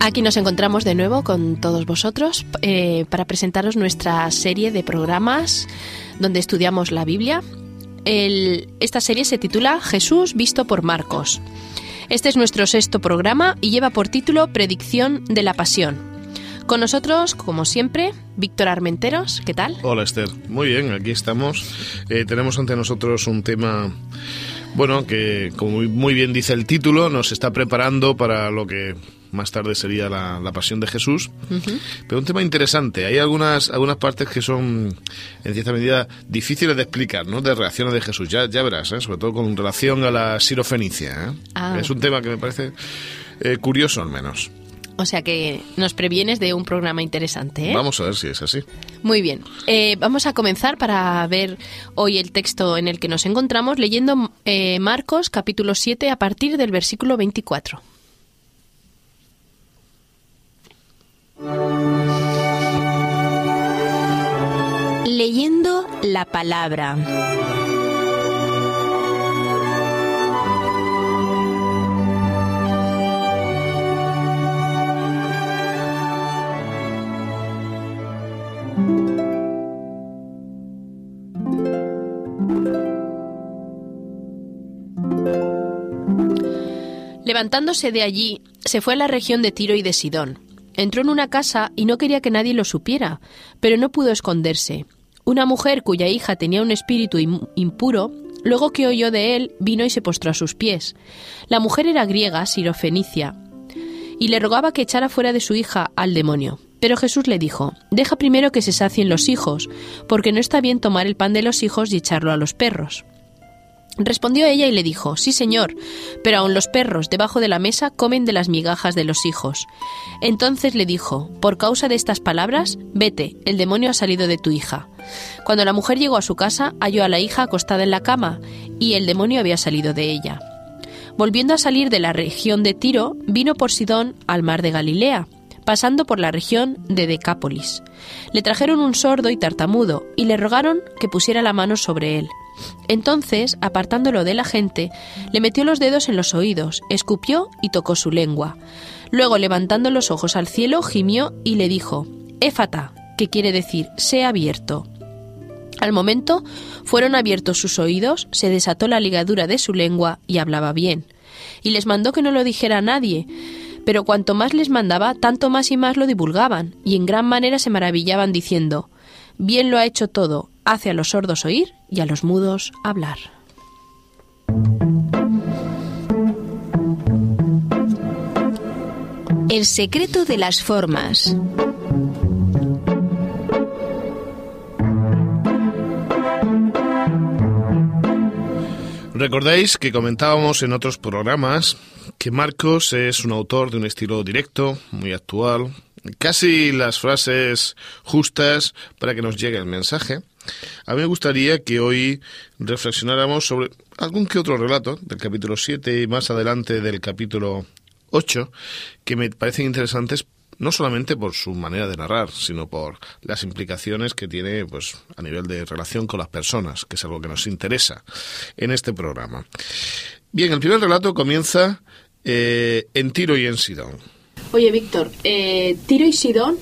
aquí nos encontramos de nuevo con todos vosotros eh, para presentaros nuestra serie de programas donde estudiamos la Biblia. Esta serie se titula Jesús visto por Marcos. Este es nuestro sexto programa y lleva por título Predicción de la Pasión. Con nosotros, como siempre, Víctor Armenteros. ¿Qué tal? Hola Esther, muy bien, aquí estamos. Eh, tenemos ante nosotros un tema, bueno, que como muy bien dice el título, nos está preparando para lo que más tarde sería la, la pasión de Jesús. Pero un tema interesante, hay algunas, algunas partes que son, en cierta medida, difíciles de explicar, ¿no? De reacciones de Jesús, ya, ya verás, ¿eh? sobre todo con relación a la sirofenicia. ¿eh? Ah. Es un tema que me parece eh, curioso al menos. O sea que nos previenes de un programa interesante. ¿eh? Vamos a ver si es así. Muy bien. Eh, vamos a comenzar para ver hoy el texto en el que nos encontramos leyendo eh, Marcos capítulo 7 a partir del versículo 24. La palabra. Levantándose de allí, se fue a la región de Tiro y de Sidón. Entró en una casa y no quería que nadie lo supiera, pero no pudo esconderse. Una mujer cuya hija tenía un espíritu im- impuro, luego que oyó de él, vino y se postró a sus pies. La mujer era griega, sirofenicia, y le rogaba que echara fuera de su hija al demonio. Pero Jesús le dijo, Deja primero que se sacien los hijos, porque no está bien tomar el pan de los hijos y echarlo a los perros. Respondió ella y le dijo, Sí, señor, pero aun los perros debajo de la mesa comen de las migajas de los hijos. Entonces le dijo, Por causa de estas palabras, vete, el demonio ha salido de tu hija. Cuando la mujer llegó a su casa, halló a la hija acostada en la cama, y el demonio había salido de ella. Volviendo a salir de la región de Tiro, vino por Sidón al mar de Galilea, pasando por la región de Decápolis. Le trajeron un sordo y tartamudo, y le rogaron que pusiera la mano sobre él. Entonces, apartándolo de la gente, le metió los dedos en los oídos, escupió y tocó su lengua. Luego, levantando los ojos al cielo, gimió y le dijo, Éfata, que quiere decir, sea abierto. Al momento fueron abiertos sus oídos, se desató la ligadura de su lengua y hablaba bien. Y les mandó que no lo dijera a nadie, pero cuanto más les mandaba, tanto más y más lo divulgaban, y en gran manera se maravillaban diciendo, Bien lo ha hecho todo, hace a los sordos oír y a los mudos hablar. El secreto de las formas. Recordáis que comentábamos en otros programas que Marcos es un autor de un estilo directo, muy actual, casi las frases justas para que nos llegue el mensaje. A mí me gustaría que hoy reflexionáramos sobre algún que otro relato del capítulo 7 y más adelante del capítulo 8 que me parecen interesantes no solamente por su manera de narrar, sino por las implicaciones que tiene pues, a nivel de relación con las personas, que es algo que nos interesa en este programa. Bien, el primer relato comienza eh, en Tiro y en Sidón. Oye, Víctor, eh, Tiro y Sidón,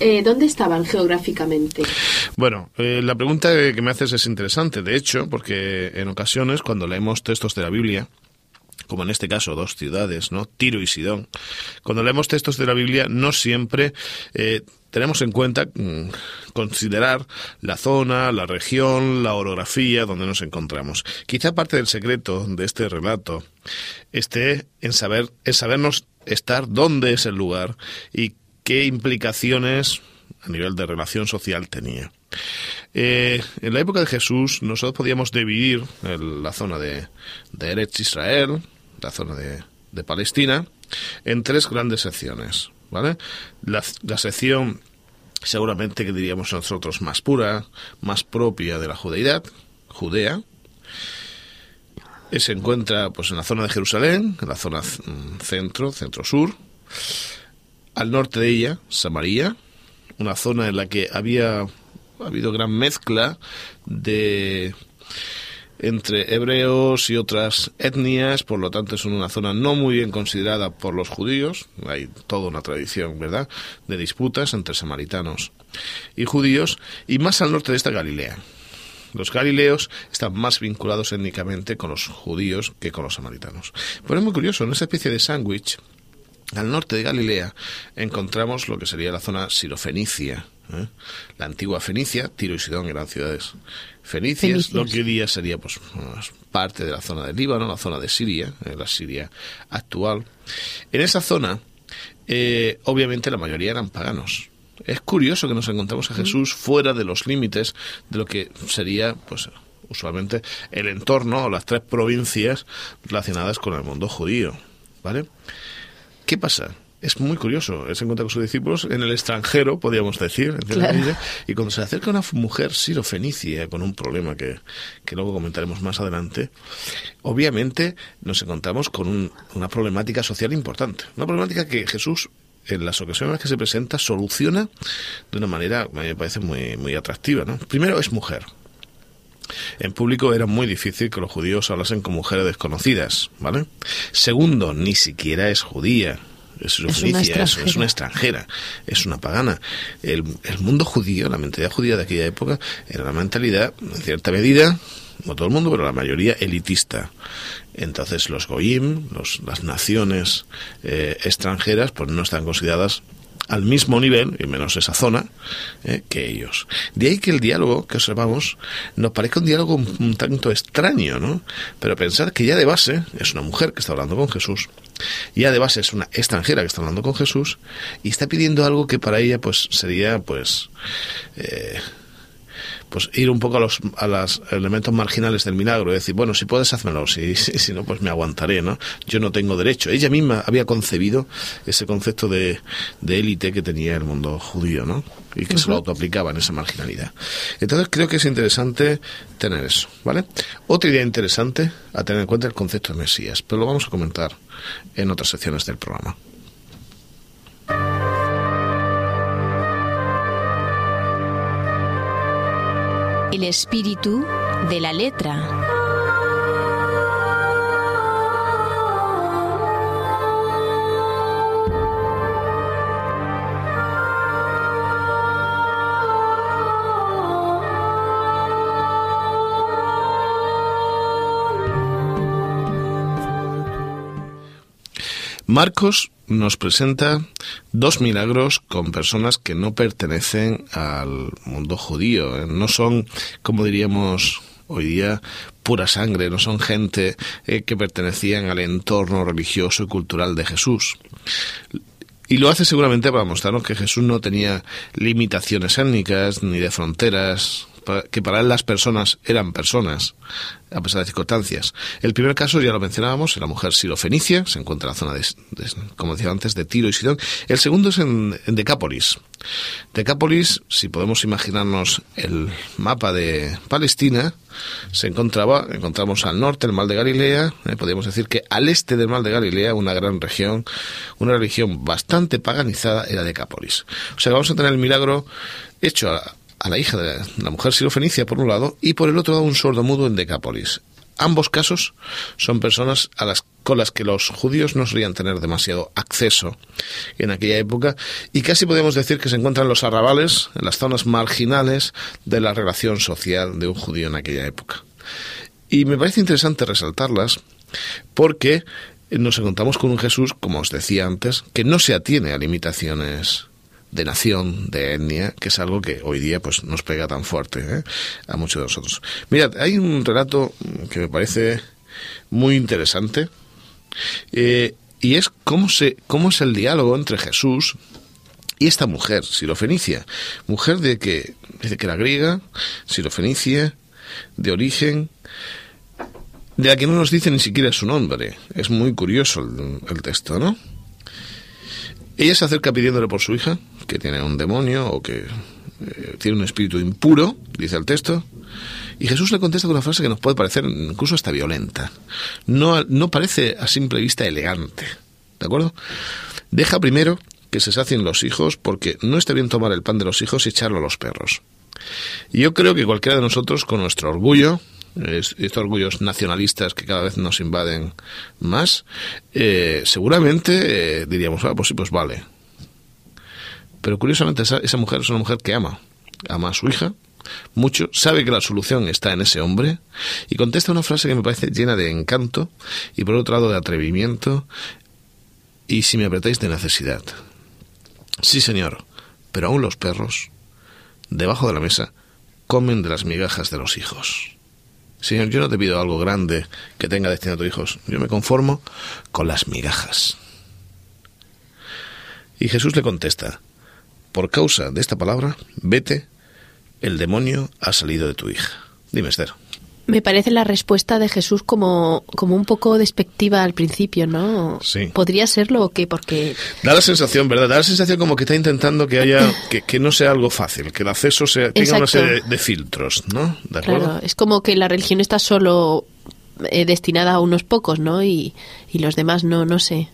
eh, ¿dónde estaban geográficamente? Bueno, eh, la pregunta que me haces es interesante, de hecho, porque en ocasiones cuando leemos textos de la Biblia, como en este caso dos ciudades, ¿no? Tiro y Sidón. Cuando leemos textos de la Biblia, no siempre eh, tenemos en cuenta mm, considerar la zona, la región, la orografía donde nos encontramos. Quizá parte del secreto de este relato esté en saber, en sabernos estar dónde es el lugar y qué implicaciones a nivel de relación social tenía. Eh, en la época de Jesús, nosotros podíamos dividir el- la zona de, de Eretz Israel, la zona de, de Palestina, en tres grandes secciones. ¿vale? La, sección seguramente que diríamos nosotros más pura, más propia de la judeidad, Judea. Se encuentra pues en la zona de Jerusalén, en la zona mm, centro, centro-sur. Al norte de ella, Samaria, una zona en la que había habido gran mezcla de entre hebreos y otras etnias, por lo tanto es una zona no muy bien considerada por los judíos, hay toda una tradición, ¿verdad?, de disputas entre samaritanos y judíos, y más al norte de esta Galilea. Los galileos están más vinculados étnicamente con los judíos que con los samaritanos. Pero es muy curioso, en esa especie de sándwich, al norte de Galilea encontramos lo que sería la zona sirofenicia, ¿eh? la antigua Fenicia, Tiro y Sidón eran ciudades fenicias, lo que hoy día sería pues, parte de la zona del Líbano, la zona de Siria, eh, la Siria actual. En esa zona, eh, obviamente la mayoría eran paganos. Es curioso que nos encontramos a Jesús fuera de los límites de lo que sería, pues, usualmente el entorno o las tres provincias relacionadas con el mundo judío, ¿vale? ¿Qué pasa? es muy curioso. Él se encuentra con sus discípulos en el extranjero, podríamos decir, y cuando se acerca una mujer sirofenicia con un problema que, que luego comentaremos más adelante, obviamente nos encontramos con una problemática social importante. Una problemática que Jesús en las ocasiones en las que se presenta soluciona de una manera, me parece muy, muy atractiva. ¿no? Primero es mujer. En público era muy difícil que los judíos hablasen con mujeres desconocidas, ¿vale? Segundo, ni siquiera es judía es, una es, una extranjera, es una pagana. El, el, mundo judío, la mentalidad judía de aquella época, era una mentalidad, en cierta medida, no todo el mundo, pero la mayoría elitista. Entonces los goyim, los, las naciones eh, extranjeras, pues no están consideradas al mismo nivel, y menos esa zona, eh, que ellos. De ahí que el diálogo que observamos nos parezca un diálogo un, tanto extraño, ¿no? Pero pensar que ya de base es una mujer que está hablando con Jesús, ya de base es una extranjera que está hablando con Jesús, y está pidiendo algo que para ella pues sería pues... Eh, pues ir un poco a los, a los elementos marginales del milagro, decir, bueno, si puedes, házmelo, si, si, no, pues me aguantaré, ¿no? Yo no tengo derecho. Ella misma había concebido ese concepto de, de élite que tenía el mundo judío, ¿no? Y que se lo autoaplicaba en esa marginalidad. Entonces creo que es interesante tener eso, ¿vale? Otra idea interesante a tener en cuenta el concepto de Mesías, pero lo vamos a comentar en otras secciones del programa. El espíritu de la letra. Marcos nos presenta dos milagros con personas que no pertenecen al mundo judío. ¿eh? No son, como diríamos hoy día, pura sangre, no son gente eh, que pertenecían al entorno religioso y cultural de Jesús. Y lo hace seguramente para mostrarnos que Jesús no tenía limitaciones étnicas ni de fronteras, que para él las personas eran personas, a pesar de circunstancias. El primer caso, ya lo mencionábamos, en la mujer sirofenicia, se encuentra en la zona, de, como decía antes, de Tiro y Sidón. El segundo es en, Decápolis. Decápolis, si podemos imaginarnos el mapa de Palestina, se encontraba, encontramos al norte el Mar de Galilea, eh, podríamos decir que al este del Mar de Galilea, una gran región, una religión bastante paganizada, era Decápolis. O sea, vamos a tener el milagro hecho a, a la hija de la, mujer sirofenicia por un lado y por el otro lado un sordo mudo en Decápolis. Ambos casos son personas a las, con las que los judíos no solían tener demasiado acceso en aquella época y casi podemos decir que se encuentran los arrabales, en las zonas marginales de la relación social de un judío en aquella época. Y me parece interesante resaltarlas porque nos encontramos con un Jesús, como os decía antes, que no se atiene a limitaciones de nación, de etnia, que es algo que hoy día pues nos pega tan fuerte ¿eh? a muchos de nosotros. Mirad, hay un relato que me parece muy interesante eh, y es cómo, se, cómo es el diálogo entre Jesús y esta mujer, Sirofenicia, mujer de que, dice que era griega, Sirofenicia, de origen, de la que no nos dice ni siquiera su nombre. Es muy curioso el texto, ¿no? Ella se acerca pidiéndole por su hija, que tiene un demonio o que eh, tiene un espíritu impuro, dice el texto, y Jesús le contesta con una frase que nos puede parecer incluso hasta violenta. No, no parece a simple vista elegante. ¿De acuerdo? Deja primero que se sacien los hijos porque no está bien tomar el pan de los hijos y echarlo a los perros. Y yo creo que cualquiera de nosotros, con nuestro orgullo, estos orgullos nacionalistas que cada vez nos invaden más, eh, seguramente eh, diríamos, ah, pues sí, pues vale. Pero curiosamente esa, esa mujer es una mujer que ama, ama a su hija, mucho, sabe que la solución está en ese hombre y contesta una frase que me parece llena de encanto y por otro lado de atrevimiento y si me apretáis de necesidad. Sí, señor, pero aún los perros, debajo de la mesa, comen de las migajas de los hijos. Señor, yo no te pido algo grande que tenga destinado a tus hijos. Yo me conformo con las migajas. Y Jesús le contesta, por causa de esta palabra, vete, el demonio ha salido de tu hija. Dime, Esther. Me parece la respuesta de Jesús como, como un poco despectiva al principio, ¿no? Sí. ¿Podría serlo o qué? Porque... Da la sensación, ¿verdad? Da la sensación como que está intentando que haya, que, que no sea algo fácil, que el acceso sea, tenga una Exacto. serie de, de filtros, ¿no? ¿De acuerdo? Claro, es como que la religión está solo eh, destinada a unos pocos, ¿no? Y, y los demás no, no sé.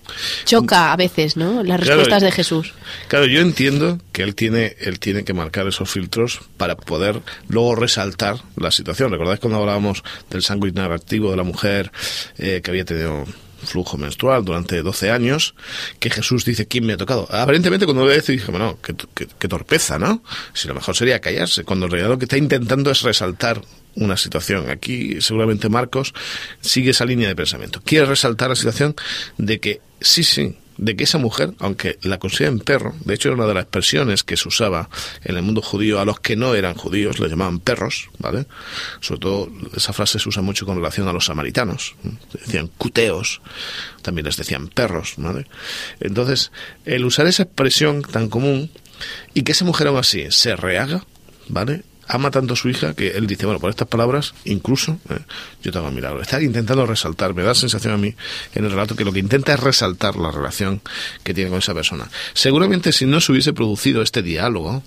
Choca a veces, ¿no? Las Claro, respuestas de Jesús. Claro, yo entiendo que él tiene, él tiene que marcar esos filtros para poder luego resaltar la situación. ¿Recordáis cuando hablábamos del sándwich narrativo de la mujer eh, que había tenido flujo menstrual durante 12 años, que Jesús dice, ¿quién me ha tocado? Aparentemente cuando lo ve dije, bueno, qué, qué- qué torpeza, ¿no? Si lo mejor sería callarse, cuando en realidad lo que está intentando es resaltar una situación. Aquí seguramente Marcos sigue esa línea de pensamiento. Quiere resaltar la situación de que sí, sí, de que esa mujer, aunque la consideren perro, de hecho era una de las expresiones que se usaba en el mundo judío a los que no eran judíos, le llamaban perros, ¿vale? Sobre todo esa frase se usa mucho con relación a los samaritanos, decían cuteos, también les decían perros, ¿vale? Entonces, el usar esa expresión tan común y que esa mujer aún así se rehaga, ¿vale? Ama tanto a su hija que él dice, bueno, por estas palabras, incluso, eh, yo te hago milagro. Está intentando resaltar, me da la sensación a mí en el relato que lo que intenta es resaltar la relación que tiene con esa persona. Seguramente si no se hubiese producido este diálogo,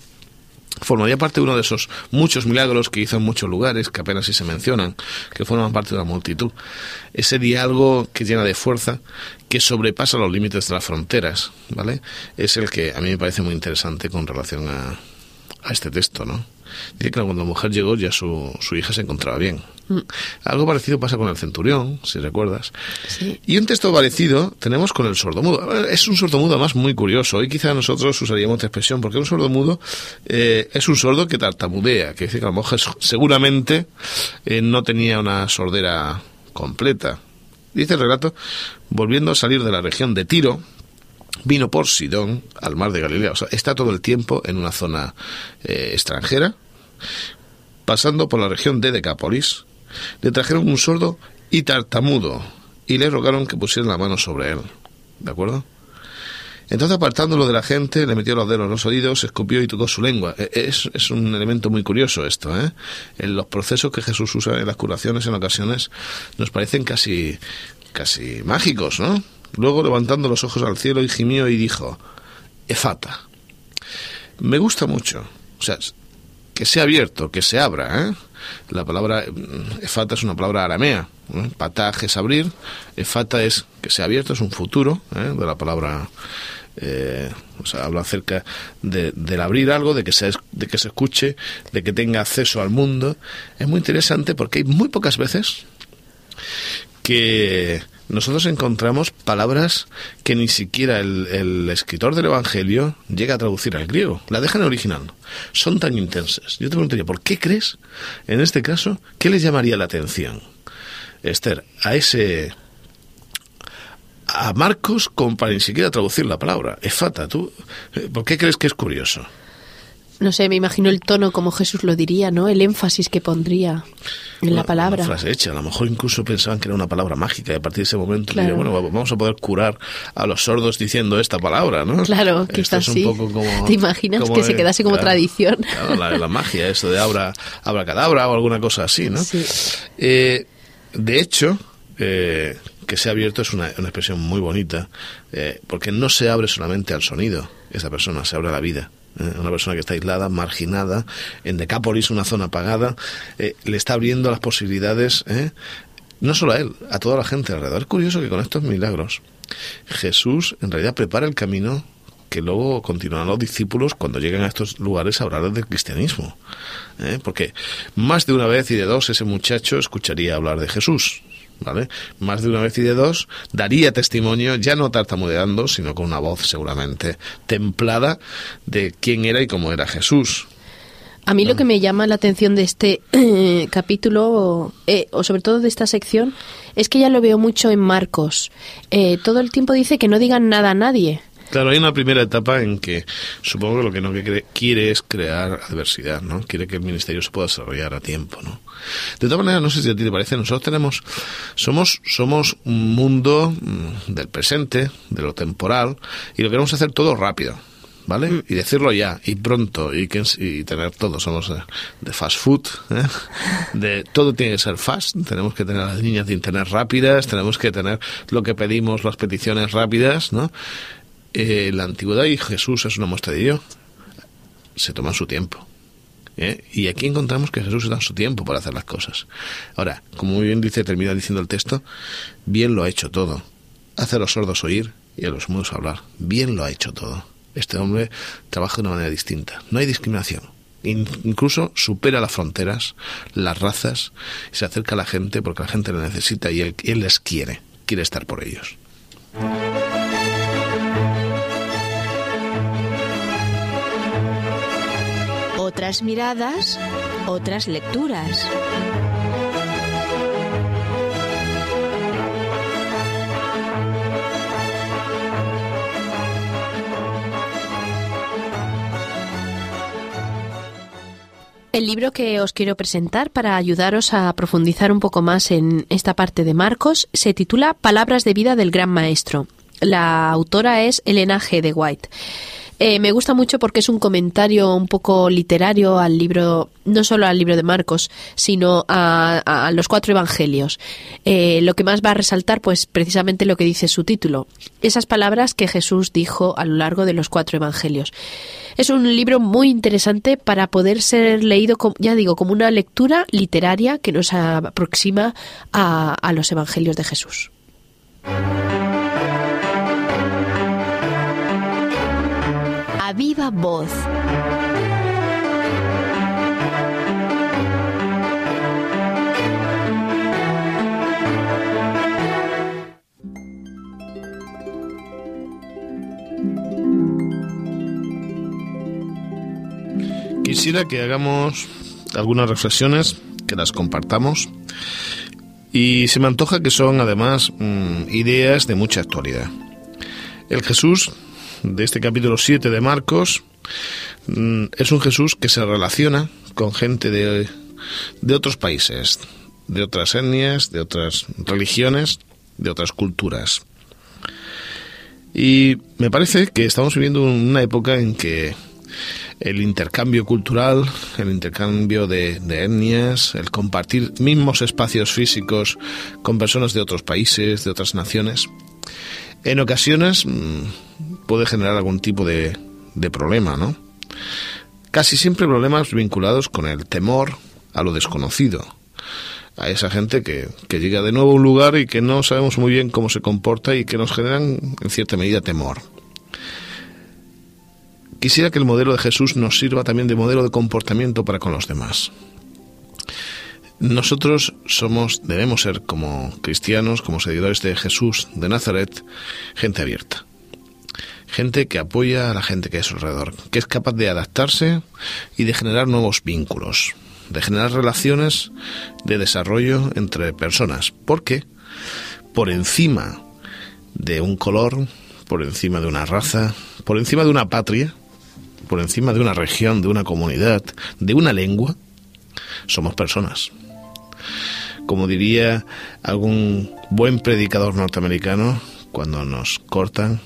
formaría parte de uno de esos muchos milagros que hizo en muchos lugares, que apenas si se mencionan, que forman parte de la multitud. Ese diálogo que llena de fuerza, que sobrepasa los límites de las fronteras, ¿vale? Es el que a mí me parece muy interesante con relación a, a este texto, ¿no? Dice que cuando la mujer llegó ya su, su hija se encontraba bien. Algo parecido pasa con el centurión, si recuerdas. Sí. Y un texto parecido tenemos con el sordomudo. Es un sordomudo además muy curioso. Hoy quizá nosotros usaríamos esta expresión, porque un sordomudo eh, es un sordo que tartamudea, que dice que a lo mejor seguramente eh, no tenía una sordera completa. Dice el relato, volviendo a salir de la región de Tiro, vino por Sidón al mar de Galilea. O sea, está todo el tiempo en una zona eh, extranjera, pasando por la región de Decápolis. Le trajeron un sordo y tartamudo y le rogaron que pusieran la mano sobre él. ¿De acuerdo? Entonces, apartándolo de la gente, le metió los dedos en los oídos, escupió y tocó su lengua. E- Es, es un elemento muy curioso esto, ¿eh? En los procesos que Jesús usa en las curaciones en ocasiones nos parecen casi, casi mágicos, ¿no? Luego, levantando los ojos al cielo, y gimió y dijo, Efata. Me gusta mucho. O sea, que sea abierto, que se abra, ¿eh? La palabra mm, efata es una palabra aramea. ¿eh? Pataj es abrir, efata es que sea abierto, es un futuro ¿eh? de la palabra. eh, o sea, habla acerca de, del abrir algo, de que, se, de que se escuche, de que tenga acceso al mundo. Es muy interesante porque hay muy pocas veces que nosotros encontramos palabras que ni siquiera el, escritor del Evangelio llega a traducir al griego. La dejan original. Son tan intensas. Yo te preguntaría, ¿por qué crees, en este caso, qué les llamaría la atención, Esther, a ese... a Marcos como para ni siquiera traducir la palabra? Efata, ¿tú eh, por qué crees que es curioso? No sé, me imagino el tono como Jesús lo diría, ¿no? El énfasis que pondría en la Una- palabra. Una frase hecha. A lo mejor incluso pensaban que era una palabra mágica y a partir de ese momento Claro. diría, bueno, vamos a poder curar a los sordos diciendo esta palabra, ¿no? Claro, Esto quizás es un sí. poco como- ¿Te imaginas como que se quedase como claro, tradición? claro, la, la magia, eso de abra, abra cadabra o alguna cosa así, ¿no? Sí. Eh, de hecho, eh, que se ha abierto es una, expresión muy bonita, eh, porque no se abre solamente al sonido, esa persona se abre a la vida. Eh, una persona que está aislada, marginada, en Decápolis, una zona apagada, eh, le está abriendo las posibilidades, no solo a él, a toda la gente alrededor. Es curioso que con estos milagros Jesús en realidad prepara el camino que luego continuarán los discípulos cuando lleguen a estos lugares a hablar del cristianismo. Porque más de una vez y de dos ese muchacho escucharía hablar de Jesús. ¿Vale? Más de una vez y de dos, daría testimonio, ya no tartamudeando, sino con una voz seguramente templada de quién era y cómo era Jesús. A mí lo que me llama la atención de este eh, capítulo, eh, o sobre todo de esta sección, es que ya lo veo mucho en Marcos. Eh, todo el tiempo dice que no digan nada a nadie. Claro, hay una primera etapa en que supongo que lo que no quiere es crear adversidad, ¿no? Quiere que el ministerio se pueda desarrollar a tiempo, ¿no? De todas maneras, no sé si a ti te parece, nosotros tenemos, somos, somos un mundo mm, del presente, de lo temporal, y lo queremos hacer todo rápido. ¿vale? Mm. Y decirlo ya, y pronto, y, que, y tener todo. Somos de, fast food, ¿eh? de todo tiene que ser fast. Tenemos que tener las líneas de internet rápidas, tenemos que tener lo que pedimos, las peticiones rápidas, ¿no? Eh, la antigüedad y Jesús es una muestra de ello, se toma su tiempo. ¿eh? Y aquí encontramos que Jesús se da su tiempo para hacer las cosas. Ahora, como muy bien dice, termina diciendo el texto, bien lo ha hecho todo. Hace a los sordos oír y a los mudos hablar. Bien lo ha hecho todo. Este hombre trabaja de una manera distinta. No hay discriminación. incluso supera las fronteras, las razas, y se acerca a la gente porque la gente le necesita y él les quiere, quiere estar por ellos. Otras miradas, otras lecturas. El libro que os quiero presentar para ayudaros a profundizar un poco más en esta parte de Marcos se titula Palabras de vida del Gran Maestro. La autora es Elena G. de White. Eh, me gusta mucho porque es un comentario un poco literario al libro, no solo al libro de Marcos, sino a, los cuatro evangelios. Eh, lo que más va a resaltar, pues precisamente lo que dice su título, esas palabras que Jesús dijo a lo largo de los cuatro evangelios. Es un libro muy interesante para poder ser leído, ya digo, como una lectura literaria que nos aproxima a, a los evangelios de Jesús. Viva voz. Quisiera que hagamos algunas reflexiones, que las compartamos. Y se me antoja que son además mm, ideas de mucha actualidad. El Jesús de este capítulo 7 de Marcos mm, es un Jesús que se relaciona con gente de, de otros países, de otras etnias, de otras religiones, de otras culturas. Y me parece que estamos viviendo una época en que el intercambio cultural, el intercambio de, de, etnias, el compartir mismos espacios físicos con personas de otros países, de otras naciones, en ocasiones mm, puede generar algún tipo de, problema, ¿no? Casi siempre problemas vinculados con el temor a lo desconocido, a esa gente que, que, llega de nuevo a un lugar y que no sabemos muy bien cómo se comporta y que nos generan en cierta medida temor. Quisiera que el modelo de Jesús nos sirva también de modelo de comportamiento para con los demás. Nosotros somos, debemos ser como cristianos, como seguidores de Jesús de Nazaret, gente abierta. Gente que apoya a la gente que es alrededor, que es capaz de adaptarse y de generar nuevos vínculos, de generar relaciones de desarrollo entre personas. Porque por encima de un color, por encima de una raza, por encima de una patria, por encima de una región, de una comunidad, de una lengua, somos personas como diría algún buen predicador norteamericano, cuando nos cortan,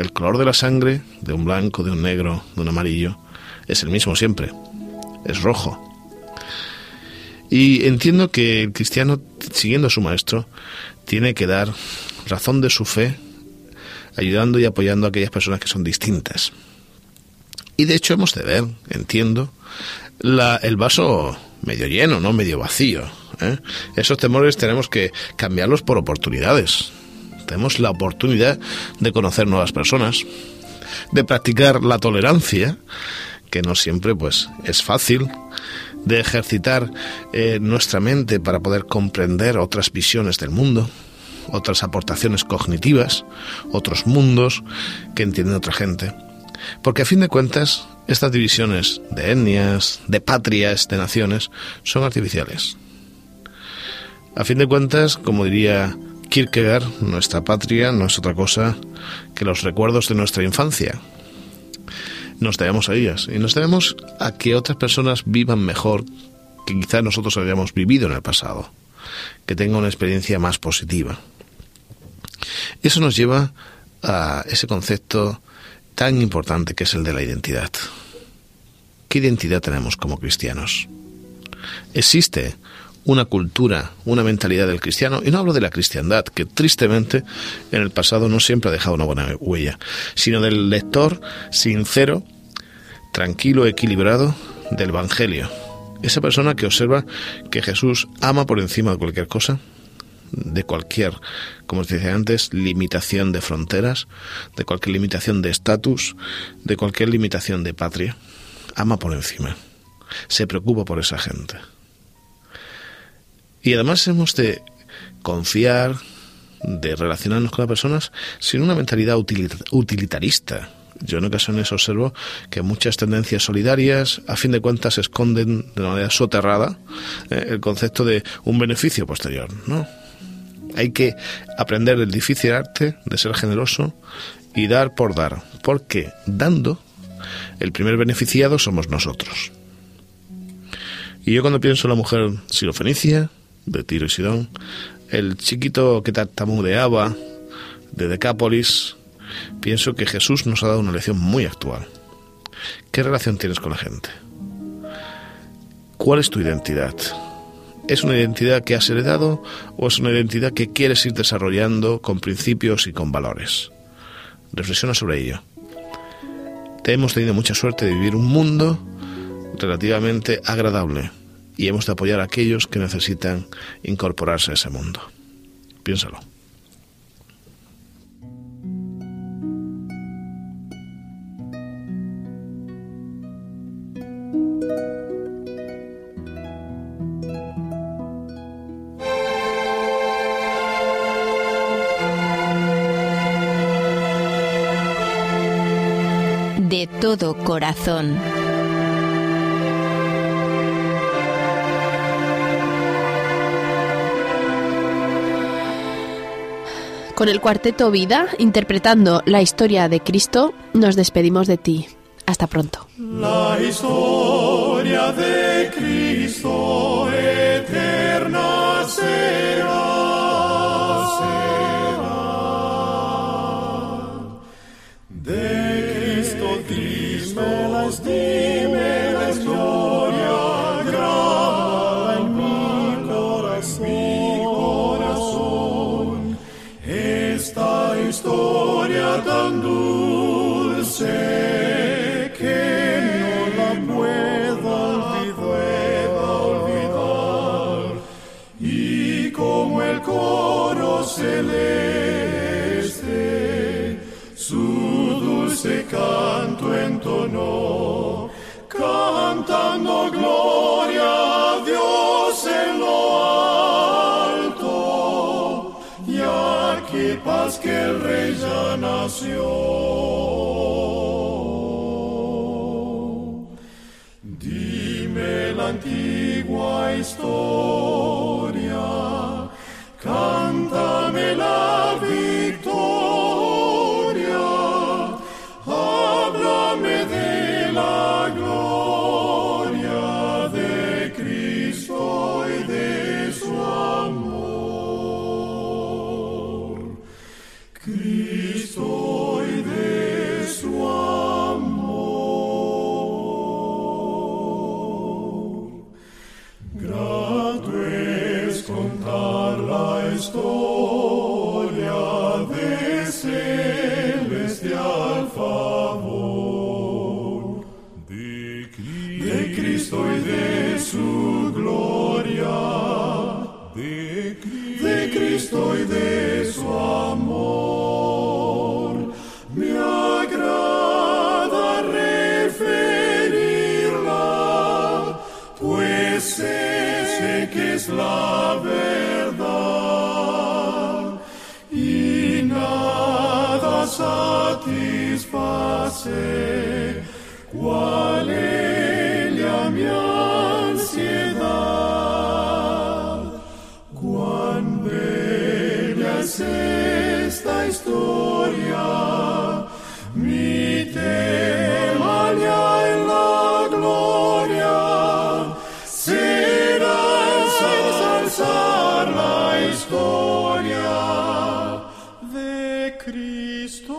el color de la sangre, de un blanco, de un negro, de un amarillo, es el mismo siempre, es rojo. Y entiendo que el cristiano, siguiendo a su maestro, tiene que dar razón de su fe, ayudando y apoyando a aquellas personas que son distintas. Y de hecho hemos de ver, entiendo, la, el vaso medio lleno, no medio vacío. ¿eh? Esos temores tenemos que cambiarlos por oportunidades. Tenemos la oportunidad de conocer nuevas personas, de practicar la tolerancia, que no siempre pues es fácil, de ejercitar eh, nuestra mente para poder comprender otras visiones del mundo, otras aportaciones cognitivas, otros mundos que entiende otra gente. Porque a fin de cuentas, estas divisiones de etnias, de patrias, de naciones, son artificiales. A fin de cuentas, como diría Kierkegaard, nuestra patria no es otra cosa que los recuerdos de nuestra infancia. Nos debemos a ellas y nos debemos a que otras personas vivan mejor que quizás nosotros hayamos vivido en el pasado, que tengan una experiencia más positiva. Eso nos lleva a ese concepto tan importante que es el de la identidad. ¿Qué identidad tenemos como cristianos? Existe una cultura, una mentalidad del cristiano, y no hablo de la cristiandad, que tristemente en el pasado no siempre ha dejado una buena huella, sino del lector sincero, tranquilo, equilibrado del Evangelio. Esa persona que observa que Jesús ama por encima de cualquier cosa, de cualquier, como os decía antes, limitación de fronteras, de cualquier limitación de estatus, de cualquier limitación de patria. Ama por encima. Se preocupa por esa gente. Y además hemos de confiar, de relacionarnos con las personas sin una mentalidad utilitarista. Yo en ocasiones observo que muchas tendencias solidarias, a fin de cuentas, esconden de manera soterrada eh, el concepto de un beneficio posterior. ¿no? Hay que aprender el difícil arte de ser generoso y dar por dar, porque dando, el primer beneficiado somos nosotros. Y yo cuando pienso en la mujer sirofenicia, de Tiro y Sidón, el chiquito que tartamudeaba de Decápolis, pienso que Jesús nos ha dado una lección muy actual. ¿Qué relación tienes con la gente? ¿Cuál es tu identidad? ¿Es una identidad que has heredado o es una identidad que quieres ir desarrollando con principios y con valores? Reflexiona sobre ello. Te hemos tenido mucha suerte de vivir un mundo relativamente agradable y hemos de apoyar a aquellos que necesitan incorporarse a ese mundo. Piénsalo. De todo corazón. Con el cuarteto Vida, interpretando la historia de Cristo, nos despedimos de ti. Hasta pronto. La historia de Cristo eterna rey ya nació. Dime la antigua historia, de, Cristo y de su gloria, de, de Cristo y de su amor. Me agrada referirla, pues sé que es la verdad y nada satisface ella mi ansiedad. Cuán bella es esta historia, mi la de. Cristo